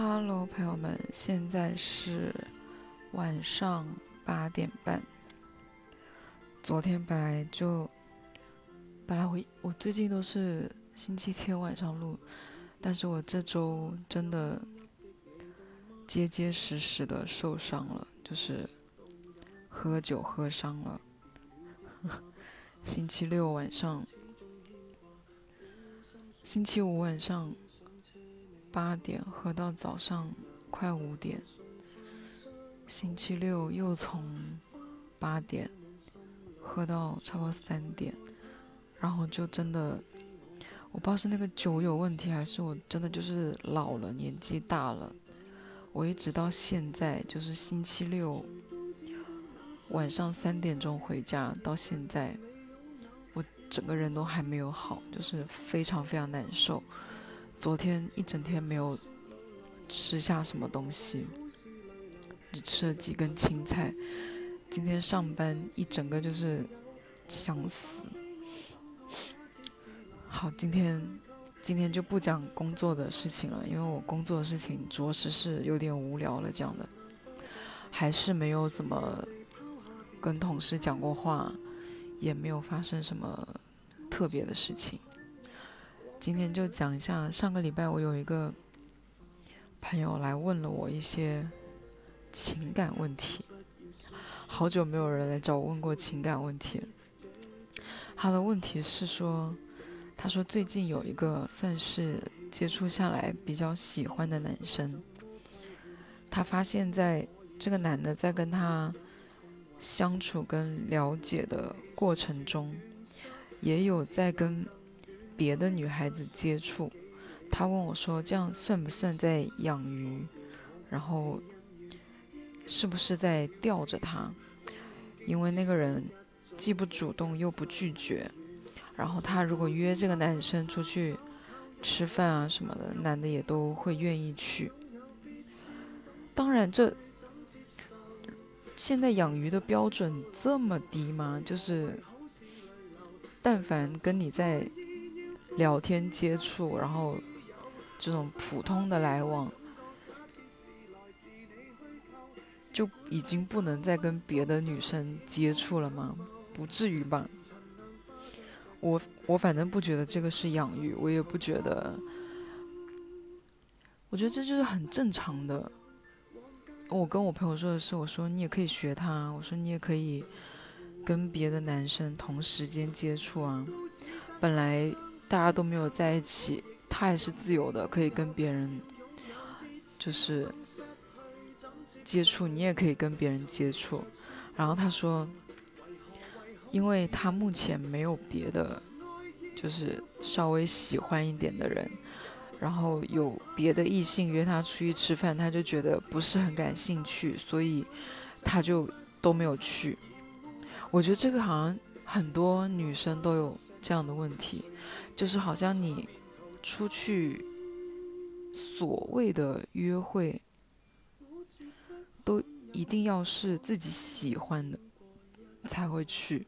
Hello，朋友们，现在是晚上八点半。昨天本来就本来我我最近都是星期天晚上录，但是我这周真的结结实实的受伤了，就是喝酒喝伤了。星期六晚上，星期五晚上。八点喝到早上快五点，星期六又从八点喝到差不多三点，然后就真的，我不知道是那个酒有问题，还是我真的就是老了，年纪大了。我一直到现在，就是星期六晚上三点钟回家，到现在，我整个人都还没有好，就是非常非常难受。昨天一整天没有吃下什么东西，只吃了几根青菜。今天上班一整个就是想死。好，今天今天就不讲工作的事情了，因为我工作的事情着实是有点无聊了讲的，还是没有怎么跟同事讲过话，也没有发生什么特别的事情。今天就讲一下，上个礼拜我有一个朋友来问了我一些情感问题，好久没有人来找我问过情感问题。他的问题是说，他说最近有一个算是接触下来比较喜欢的男生，他发现在这个男的在跟他相处跟了解的过程中，也有在跟。别的女孩子接触，他问我说：“这样算不算在养鱼？然后是不是在吊着他？因为那个人既不主动又不拒绝，然后他如果约这个男生出去吃饭啊什么的，男的也都会愿意去。当然，这现在养鱼的标准这么低吗？就是但凡跟你在……聊天接触，然后这种普通的来往，就已经不能再跟别的女生接触了吗？不至于吧？我我反正不觉得这个是养育，我也不觉得。我觉得这就是很正常的。我跟我朋友说的是，我说你也可以学他，我说你也可以跟别的男生同时间接触啊，本来。大家都没有在一起，他也是自由的，可以跟别人就是接触，你也可以跟别人接触。然后他说，因为他目前没有别的，就是稍微喜欢一点的人，然后有别的异性约他出去吃饭，他就觉得不是很感兴趣，所以他就都没有去。我觉得这个好像很多女生都有这样的问题。就是好像你出去所谓的约会，都一定要是自己喜欢的才会去。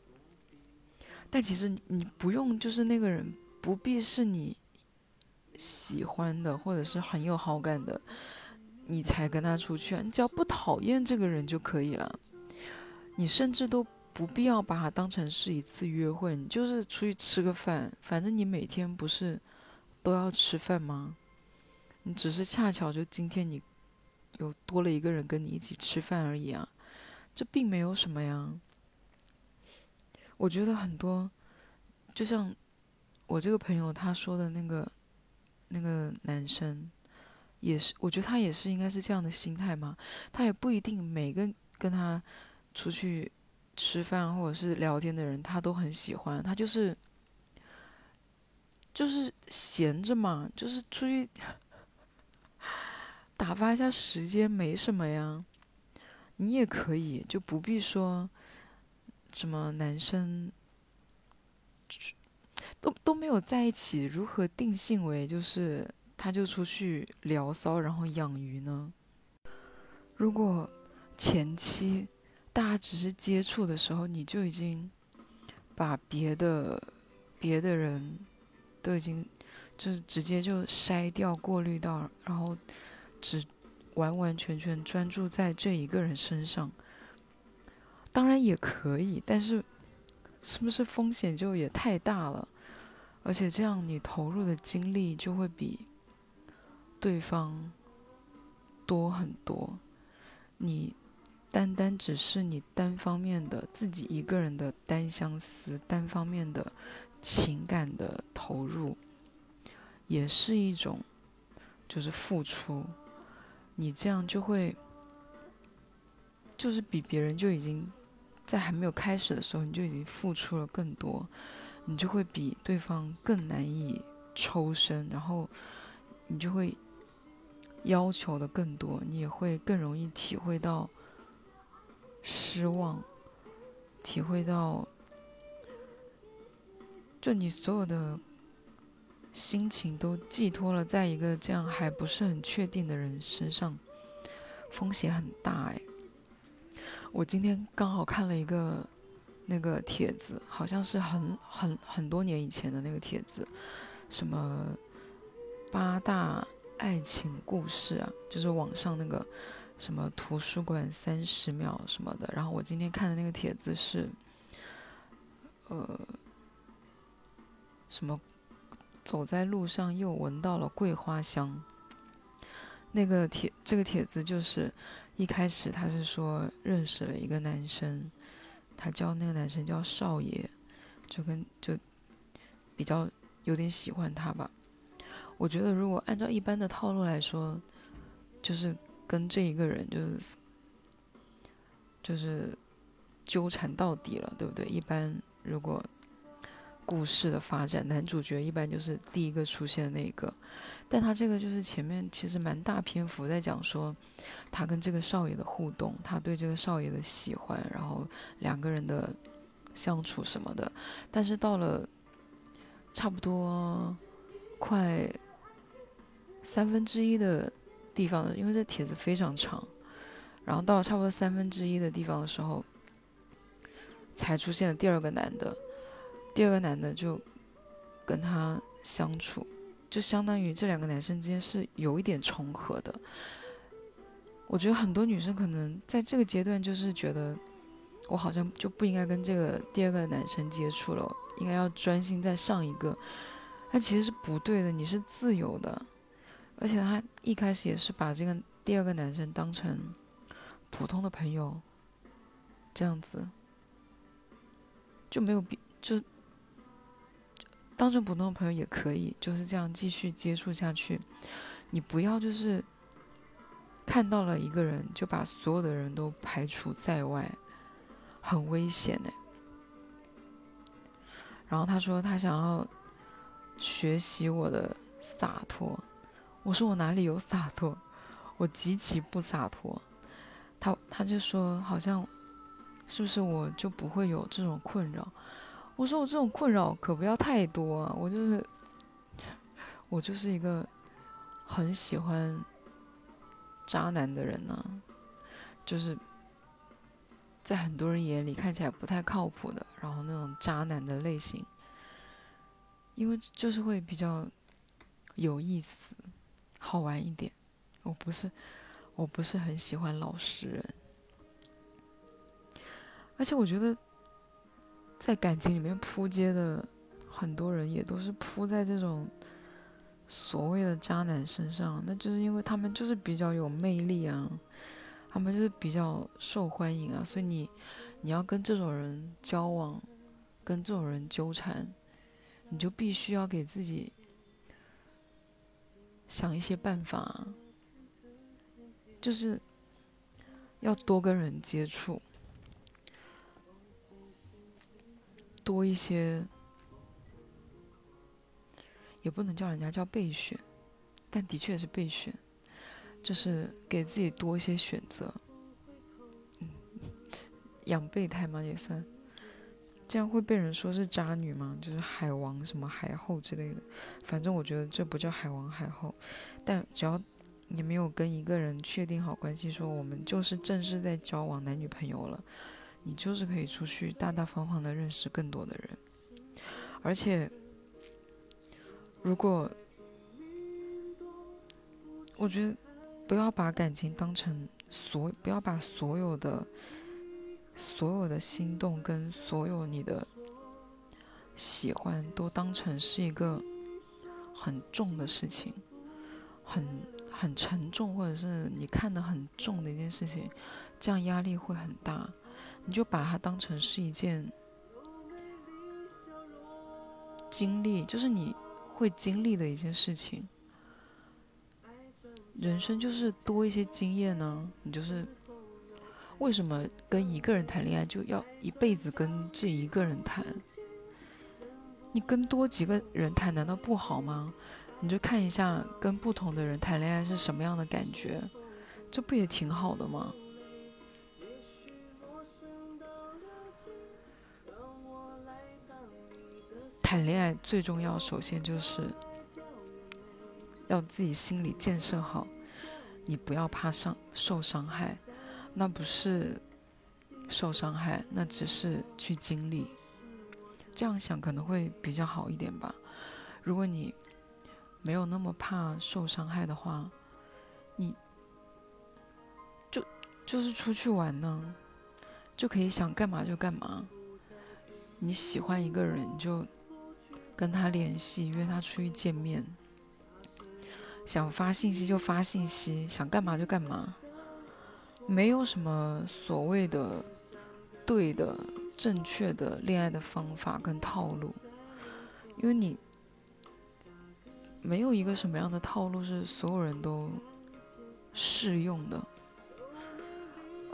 但其实你不用，就是那个人不必是你喜欢的或者是很有好感的，你才跟他出去。你只要不讨厌这个人就可以了。你甚至都。不必要把它当成是一次约会，你就是出去吃个饭，反正你每天不是都要吃饭吗？你只是恰巧就今天你有多了一个人跟你一起吃饭而已啊，这并没有什么呀。我觉得很多，就像我这个朋友他说的那个那个男生，也是，我觉得他也是应该是这样的心态嘛，他也不一定每个跟他出去。吃饭或者是聊天的人，他都很喜欢。他就是，就是闲着嘛，就是出去打发一下时间，没什么呀。你也可以，就不必说什么男生都都没有在一起，如何定性为就是他就出去聊骚，然后养鱼呢？如果前期。大家只是接触的时候，你就已经把别的别的人都已经就是直接就筛掉、过滤到，然后只完完全全专注在这一个人身上。当然也可以，但是是不是风险就也太大了？而且这样你投入的精力就会比对方多很多。你单单只是你单方面的自己一个人的单相思，单方面的情感的投入，也是一种就是付出。你这样就会就是比别人就已经。在还没有开始的时候，你就已经付出了更多，你就会比对方更难以抽身，然后你就会要求的更多，你也会更容易体会到失望，体会到就你所有的心情都寄托了在一个这样还不是很确定的人身上，风险很大哎。我今天刚好看了一个那个帖子，好像是很很很多年以前的那个帖子，什么八大爱情故事啊，就是网上那个什么图书馆三十秒什么的。然后我今天看的那个帖子是，呃，什么走在路上又闻到了桂花香。那个帖这个帖子就是。一开始他是说认识了一个男生，他叫那个男生叫少爷，就跟就比较有点喜欢他吧。我觉得如果按照一般的套路来说，就是跟这一个人就是就是纠缠到底了，对不对？一般如果故事的发展，男主角一般就是第一个出现的那一个。但他这个就是前面其实蛮大篇幅在讲说，他跟这个少爷的互动，他对这个少爷的喜欢，然后两个人的相处什么的。但是到了差不多快三分之一的地方的，因为这帖子非常长，然后到了差不多三分之一的地方的时候，才出现了第二个男的，第二个男的就跟他相处。就相当于这两个男生之间是有一点重合的。我觉得很多女生可能在这个阶段就是觉得，我好像就不应该跟这个第二个男生接触了，应该要专心在上一个。但其实是不对的，你是自由的，而且他一开始也是把这个第二个男生当成普通的朋友，这样子就没有必就。当成普通的朋友也可以，就是这样继续接触下去。你不要就是看到了一个人就把所有的人都排除在外，很危险哎。然后他说他想要学习我的洒脱，我说我哪里有洒脱，我极其不洒脱。他他就说好像是不是我就不会有这种困扰。我说我这种困扰可不要太多啊！我就是，我就是一个很喜欢渣男的人呢，就是在很多人眼里看起来不太靠谱的，然后那种渣男的类型，因为就是会比较有意思、好玩一点。我不是，我不是很喜欢老实人，而且我觉得。在感情里面扑街的很多人，也都是扑在这种所谓的渣男身上。那就是因为他们就是比较有魅力啊，他们就是比较受欢迎啊，所以你你要跟这种人交往，跟这种人纠缠，你就必须要给自己想一些办法，就是要多跟人接触。多一些，也不能叫人家叫备选，但的确是备选，就是给自己多一些选择。嗯，养备胎嘛？也算。这样会被人说是渣女吗？就是海王什么海后之类的。反正我觉得这不叫海王海后，但只要你没有跟一个人确定好关系，说我们就是正式在交往男女朋友了。你就是可以出去大大方方的认识更多的人，而且，如果我觉得不要把感情当成所，不要把所有的所有的心动跟所有你的喜欢都当成是一个很重的事情，很很沉重，或者是你看得很重的一件事情，这样压力会很大。你就把它当成是一件经历，就是你会经历的一件事情。人生就是多一些经验呢。你就是为什么跟一个人谈恋爱就要一辈子跟这一个人谈？你跟多几个人谈难道不好吗？你就看一下跟不同的人谈恋爱是什么样的感觉，这不也挺好的吗？谈恋爱最重要，首先就是。要自己心理建设好，你不要怕伤受伤害，那不是受伤害，那只是去经历。这样想可能会比较好一点吧。如果你没有那么怕受伤害的话，你就就是出去玩呢，就可以想干嘛就干嘛。你喜欢一个人，就跟他联系，约他出去见面。想发信息就发信息，想干嘛就干嘛，没有什么所谓的对的、正确的恋爱的方法跟套路，因为你没有一个什么样的套路是所有人都适用的，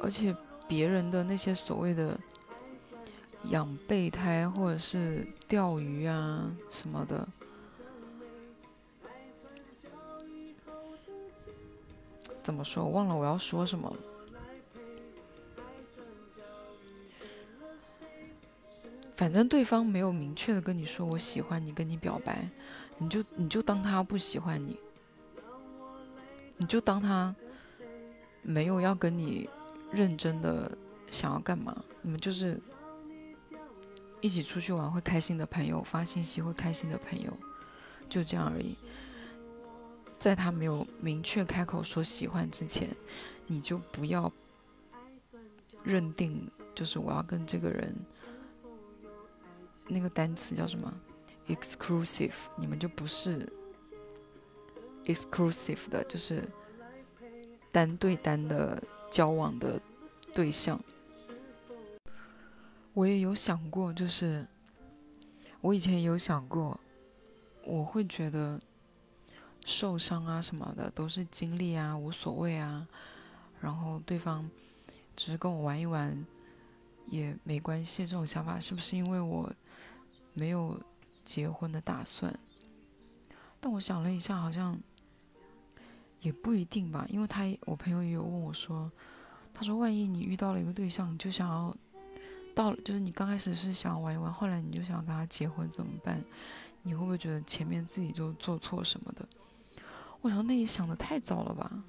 而且别人的那些所谓的养备胎或者是钓鱼啊什么的。怎么说？我忘了我要说什么了。反正对方没有明确的跟你说我喜欢你，跟你表白，你就你就当他不喜欢你，你就当他没有要跟你认真的想要干嘛。你们就是一起出去玩会开心的朋友，发信息会开心的朋友，就这样而已。在他没有明确开口说喜欢之前，你就不要认定就是我要跟这个人那个单词叫什么？exclusive，你们就不是 exclusive 的，就是单对单的交往的对象。我也有想过，就是我以前也有想过，我会觉得。受伤啊什么的都是经历啊，无所谓啊。然后对方只是跟我玩一玩也没关系，这种想法是不是因为我没有结婚的打算？但我想了一下，好像也不一定吧。因为他我朋友也有问我说，他说万一你遇到了一个对象，你就想要到就是你刚开始是想玩一玩，后来你就想跟他结婚怎么办？你会不会觉得前面自己就做错什么的？我说那也想的太早了吧？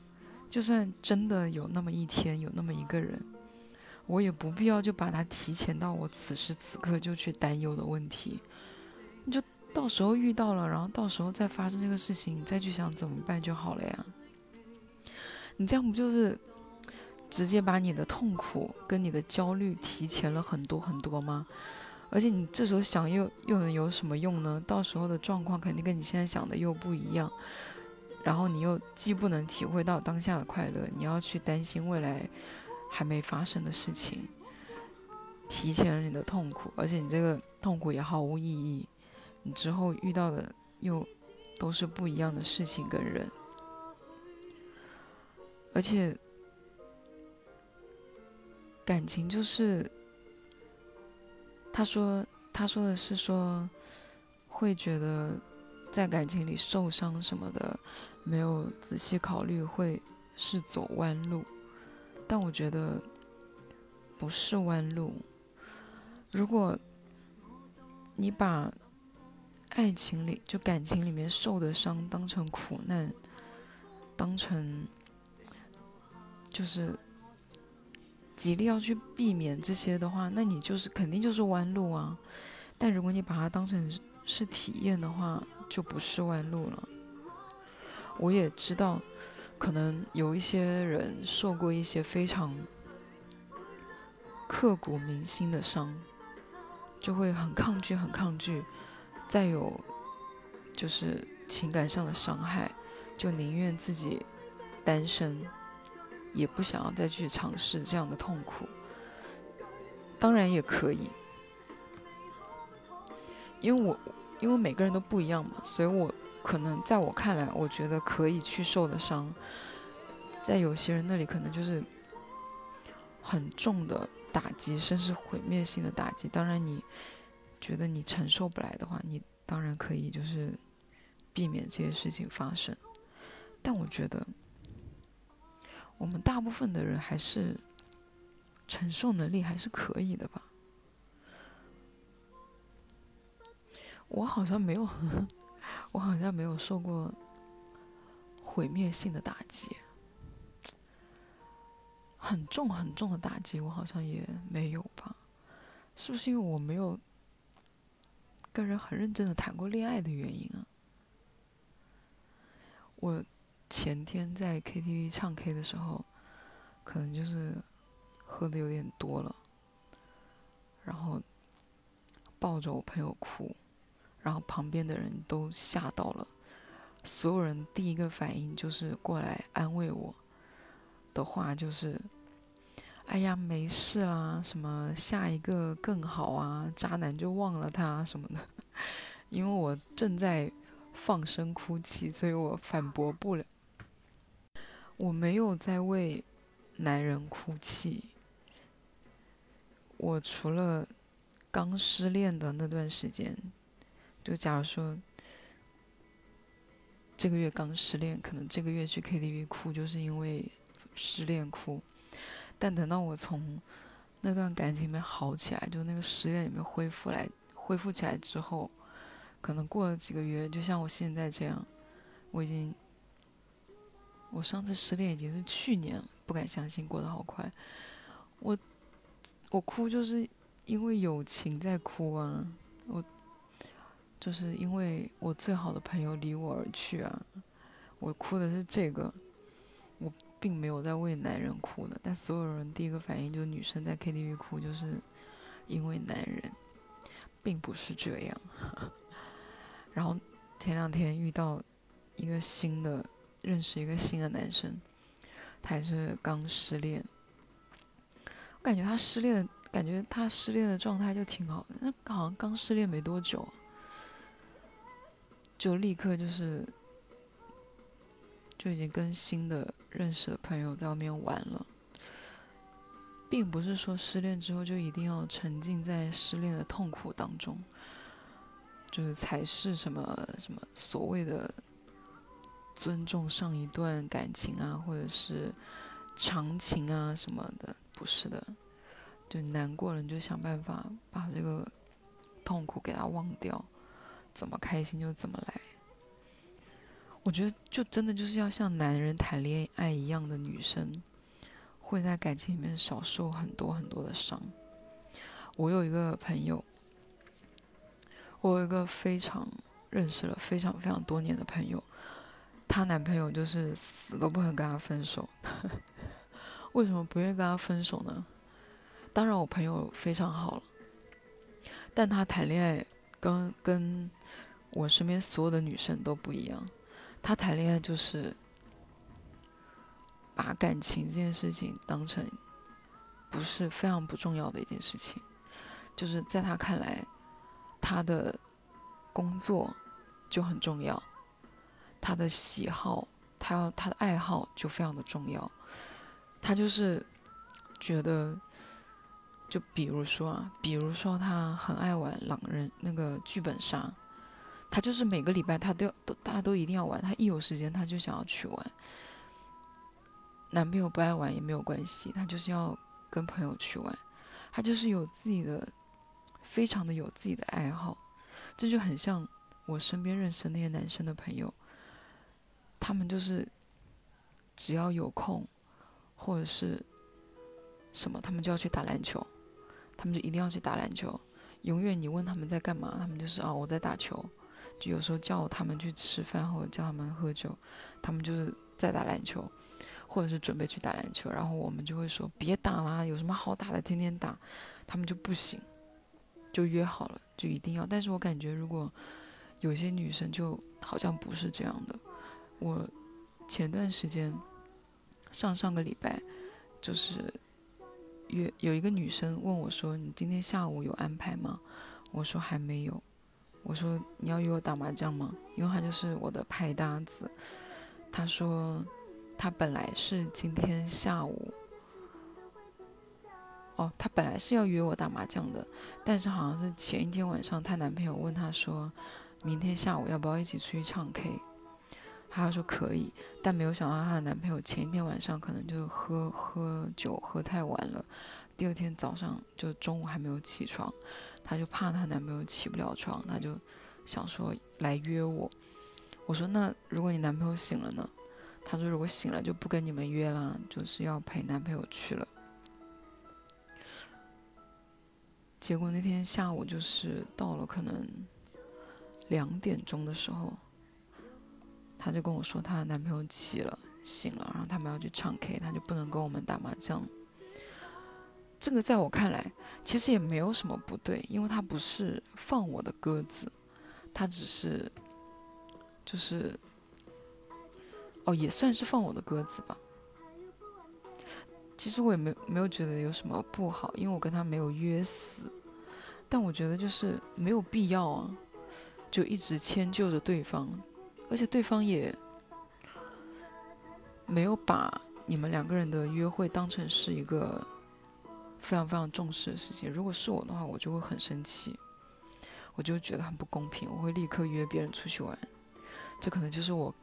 就算真的有那么一天，有那么一个人，我也不必要就把它提前到我此时此刻就去担忧的问题。你就到时候遇到了，然后到时候再发生这个事情，你再去想怎么办就好了呀。你这样不就是直接把你的痛苦跟你的焦虑提前了很多很多吗？而且你这时候想又又能有什么用呢？到时候的状况肯定跟你现在想的又不一样。然后你又既不能体会到当下的快乐，你要去担心未来还没发生的事情，提前了你的痛苦，而且你这个痛苦也毫无意义。你之后遇到的又都是不一样的事情跟人，而且感情就是他说他说的是说会觉得在感情里受伤什么的。没有仔细考虑会是走弯路，但我觉得不是弯路。如果你把爱情里就感情里面受的伤当成苦难，当成就是极力要去避免这些的话，那你就是肯定就是弯路啊。但如果你把它当成是体验的话，就不是弯路了。我也知道，可能有一些人受过一些非常刻骨铭心的伤，就会很抗拒，很抗拒，再有就是情感上的伤害，就宁愿自己单身，也不想要再去尝试这样的痛苦。当然也可以，因为我因为每个人都不一样嘛，所以我。可能在我看来，我觉得可以去受的伤，在有些人那里可能就是很重的打击，甚至毁灭性的打击。当然，你觉得你承受不来的话，你当然可以就是避免这些事情发生。但我觉得，我们大部分的人还是承受能力还是可以的吧。我好像没有。我好像没有受过毁灭性的打击，很重很重的打击，我好像也没有吧？是不是因为我没有跟人很认真的谈过恋爱的原因啊？我前天在 KTV 唱 K 的时候，可能就是喝的有点多了，然后抱着我朋友哭。然后旁边的人都吓到了，所有人第一个反应就是过来安慰我，的话就是：“哎呀，没事啦，什么下一个更好啊，渣男就忘了他什么的。”因为我正在放声哭泣，所以我反驳不了。我没有在为男人哭泣，我除了刚失恋的那段时间。就假如说，这个月刚失恋，可能这个月去 KTV 哭，就是因为失恋哭。但等到我从那段感情里面好起来，就那个失恋里面恢复来、恢复起来之后，可能过了几个月，就像我现在这样，我已经，我上次失恋已经是去年了，不敢相信过得好快。我我哭就是因为友情在哭啊，我。就是因为我最好的朋友离我而去啊，我哭的是这个，我并没有在为男人哭的。但所有人第一个反应就是女生在 KTV 哭，就是因为男人，并不是这样。然后前两天遇到一个新的，认识一个新的男生，他也是刚失恋，我感觉他失恋，感觉他失恋的状态就挺好的，那好像刚失恋没多久。就立刻就是，就已经跟新的认识的朋友在外面玩了，并不是说失恋之后就一定要沉浸在失恋的痛苦当中，就是才是什么什么所谓的尊重上一段感情啊，或者是长情啊什么的，不是的，就难过了你就想办法把这个痛苦给它忘掉。怎么开心就怎么来。我觉得，就真的就是要像男人谈恋爱一样的女生，会在感情里面少受很多很多的伤。我有一个朋友，我有一个非常认识了非常非常多年的朋友，她男朋友就是死都不肯跟她分手。为什么不愿意跟她分手呢？当然，我朋友非常好了，但她谈恋爱跟跟。我身边所有的女生都不一样，她谈恋爱就是把感情这件事情当成不是非常不重要的一件事情，就是在她看来，她的工作就很重要，她的喜好，她要她的爱好就非常的重要，她就是觉得，就比如说啊，比如说她很爱玩狼人那个剧本杀。他就是每个礼拜他都要都大家都一定要玩，他一有时间他就想要去玩。男朋友不爱玩也没有关系，他就是要跟朋友去玩，他就是有自己的，非常的有自己的爱好，这就很像我身边认识那些男生的朋友，他们就是只要有空或者是什么，他们就要去打篮球，他们就一定要去打篮球，永远你问他们在干嘛，他们就是啊我在打球。就有时候叫他们去吃饭或者叫他们喝酒，他们就是在打篮球，或者是准备去打篮球，然后我们就会说别打啦，有什么好打的，天天打，他们就不行，就约好了，就一定要。但是我感觉如果有些女生就好像不是这样的，我前段时间上上个礼拜就是约有一个女生问我说：“你今天下午有安排吗？”我说还没有。我说你要约我打麻将吗？因为他就是我的拍搭子。他说他本来是今天下午，哦，他本来是要约我打麻将的，但是好像是前一天晚上，她男朋友问她说，明天下午要不要一起出去唱 K？她说可以，但没有想到她的男朋友前一天晚上可能就喝喝酒喝太晚了，第二天早上就中午还没有起床。她就怕她男朋友起不了床，她就想说来约我。我说那如果你男朋友醒了呢？她说如果醒了就不跟你们约了，就是要陪男朋友去了。结果那天下午就是到了可能两点钟的时候，她就跟我说她男朋友起了醒了，然后他们要去唱 K，她就不能跟我们打麻将。这个在我看来，其实也没有什么不对，因为他不是放我的鸽子，他只是，就是，哦，也算是放我的鸽子吧。其实我也没没有觉得有什么不好，因为我跟他没有约死，但我觉得就是没有必要啊，就一直迁就着对方，而且对方也没有把你们两个人的约会当成是一个。非常非常重视的事情，如果是我的话，我就会很生气，我就觉得很不公平，我会立刻约别人出去玩，这可能就是我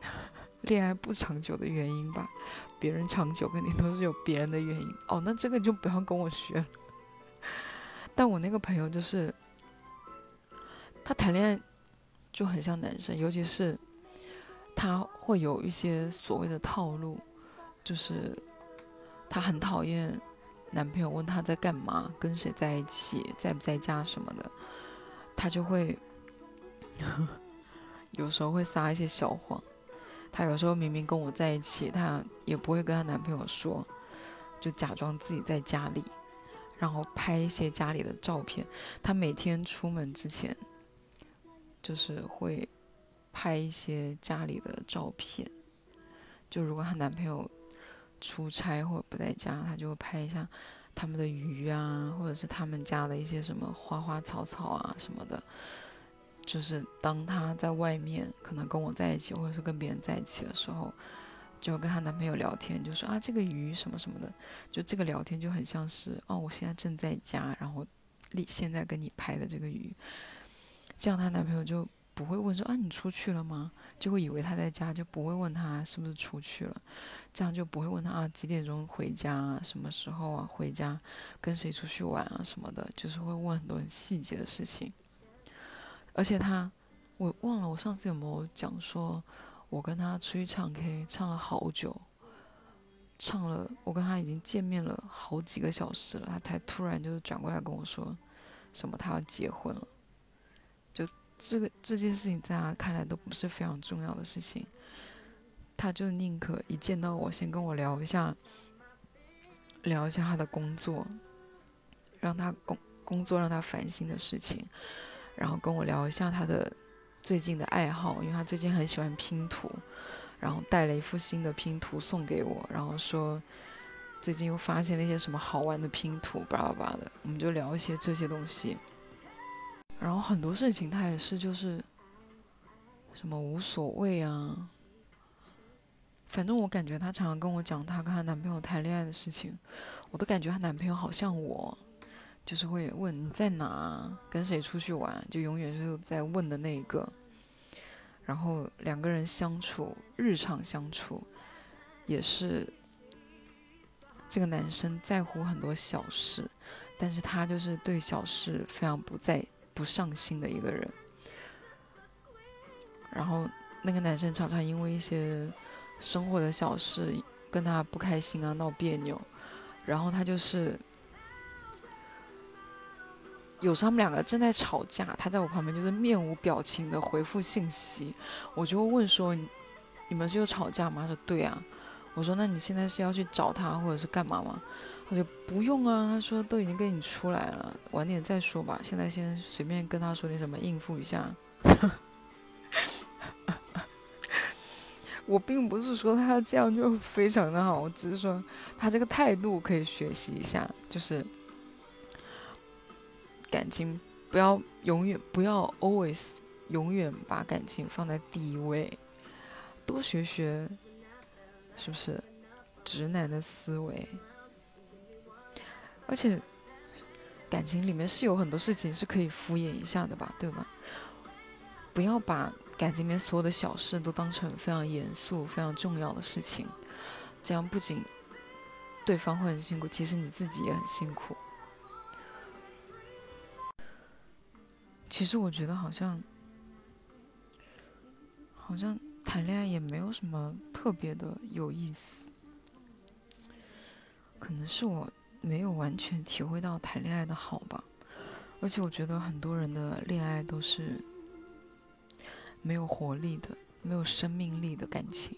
恋爱不长久的原因吧。别人长久肯定都是有别人的原因哦，那这个就不要跟我学。但我那个朋友就是，他谈恋爱就很像男生，尤其是他会有一些所谓的套路，就是他很讨厌。男朋友问她在干嘛，跟谁在一起，在不在家什么的，她就会 有时候会撒一些小谎。她有时候明明跟我在一起，她也不会跟她男朋友说，就假装自己在家里，然后拍一些家里的照片。她每天出门之前，就是会拍一些家里的照片。就如果她男朋友。出差或者不在家，他就会拍一下他们的鱼啊，或者是他们家的一些什么花花草草啊什么的。就是当她在外面可能跟我在一起，或者是跟别人在一起的时候，就跟她男朋友聊天，就说啊这个鱼什么什么的，就这个聊天就很像是哦我现在正在家，然后立现在跟你拍的这个鱼，这样她男朋友就不会问说啊你出去了吗？就会以为他在家，就不会问他是不是出去了。这样就不会问他啊几点钟回家啊什么时候啊回家跟谁出去玩啊什么的，就是会问很多很细节的事情。而且他，我忘了我上次有没有讲说，我跟他出去唱 K 唱了好久，唱了我跟他已经见面了好几个小时了，他才突然就是转过来跟我说，什么他要结婚了。这个这件事情在他看来都不是非常重要的事情。他就宁可一见到我，先跟我聊一下，聊一下他的工作，让他工工作让他烦心的事情，然后跟我聊一下他的最近的爱好，因为他最近很喜欢拼图，然后带了一副新的拼图送给我，然后说最近又发现了一些什么好玩的拼图，巴拉巴拉的，我们就聊一些这些东西，然后很多事情他也是就是什么无所谓啊。反正我感觉她常常跟我讲她跟她男朋友谈恋爱的事情，我都感觉她男朋友好像我，就是会问你在哪，跟谁出去玩，就永远是在问的那一个。然后两个人相处，日常相处，也是这个男生在乎很多小事，但是他就是对小事非常不在不上心的一个人。然后那个男生常常因为一些。生活的小事跟他不开心啊，闹别扭，然后他就是有时他们两个正在吵架，他在我旁边就是面无表情的回复信息，我就问说你们是又吵架吗？他说对啊。我说那你现在是要去找他或者是干嘛吗？他就不用啊，他说都已经跟你出来了，晚点再说吧。现在先随便跟他说点什么应付一下。我并不是说他这样就非常的好，我只是说他这个态度可以学习一下，就是感情不要永远不要 always 永远把感情放在第一位，多学学，是不是直男的思维？而且感情里面是有很多事情是可以敷衍一下的吧，对吧？不要把。感情里面所有的小事都当成非常严肃、非常重要的事情，这样不仅对方会很辛苦，其实你自己也很辛苦。其实我觉得好像，好像谈恋爱也没有什么特别的有意思，可能是我没有完全体会到谈恋爱的好吧。而且我觉得很多人的恋爱都是。没有活力的、没有生命力的感情，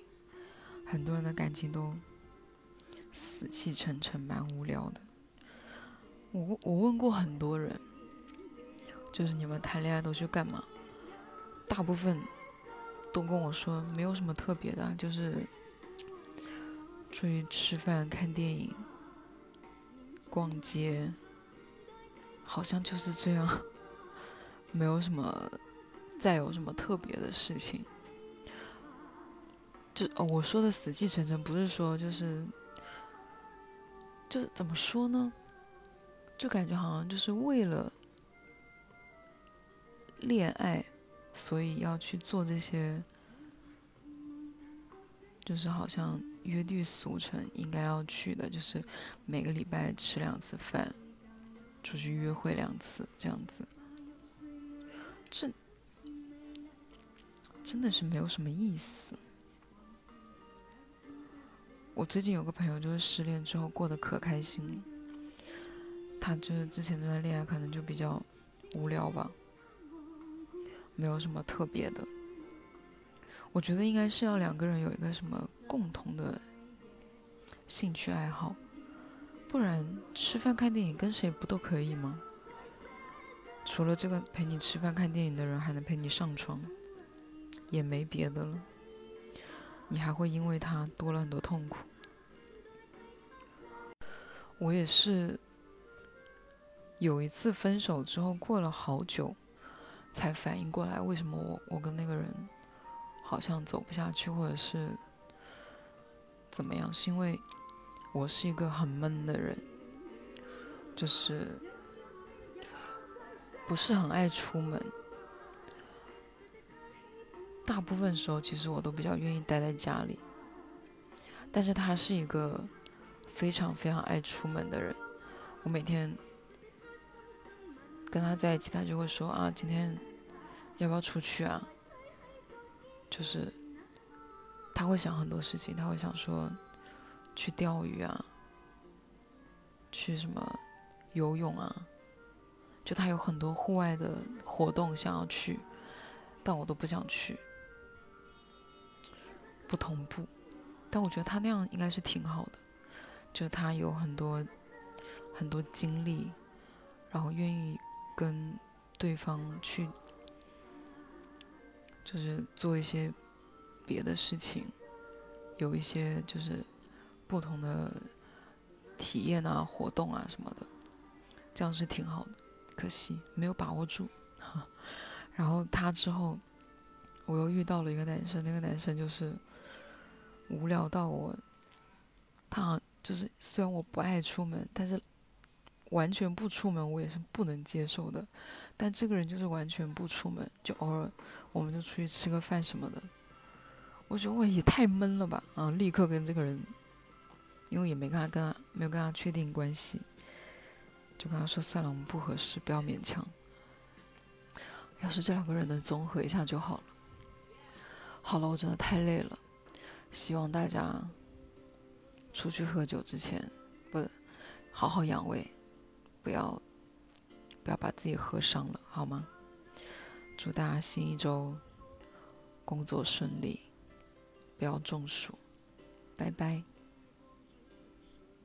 很多人的感情都死气沉沉，蛮无聊的。我我问过很多人，就是你们谈恋爱都去干嘛？大部分都跟我说没有什么特别的，就是出去吃饭、看电影、逛街，好像就是这样，没有什么。再有什么特别的事情，就哦，我说的死气沉沉，不是说就是，就是怎么说呢？就感觉好像就是为了恋爱，所以要去做这些，就是好像约定俗成应该要去的，就是每个礼拜吃两次饭，出去约会两次这样子，这。真的是没有什么意思。我最近有个朋友，就是失恋之后过得可开心了。他就是之前那段恋爱可能就比较无聊吧，没有什么特别的。我觉得应该是要两个人有一个什么共同的兴趣爱好，不然吃饭看电影跟谁不都可以吗？除了这个陪你吃饭看电影的人，还能陪你上床。也没别的了，你还会因为他多了很多痛苦。我也是有一次分手之后，过了好久才反应过来，为什么我我跟那个人好像走不下去，或者是怎么样？是因为我是一个很闷的人，就是不是很爱出门。大部分时候，其实我都比较愿意待在家里。但是他是一个非常非常爱出门的人。我每天跟他在一起，他就会说：“啊，今天要不要出去啊？”就是他会想很多事情，他会想说去钓鱼啊，去什么游泳啊，就他有很多户外的活动想要去，但我都不想去。不同步，但我觉得他那样应该是挺好的，就他有很多很多经历，然后愿意跟对方去，就是做一些别的事情，有一些就是不同的体验啊、活动啊什么的，这样是挺好的。可惜没有把握住。然后他之后，我又遇到了一个男生，那个男生就是。无聊到我，他好像就是虽然我不爱出门，但是完全不出门我也是不能接受的。但这个人就是完全不出门，就偶尔我们就出去吃个饭什么的。我觉得我也太闷了吧！啊，立刻跟这个人，因为也没跟他跟他没有跟他确定关系，就跟他说算了，我们不合适，不要勉强。要是这两个人能综合一下就好了。好了，我真的太累了。希望大家出去喝酒之前，不好好养胃，不要不要把自己喝伤了，好吗？祝大家新一周工作顺利，不要中暑。拜拜。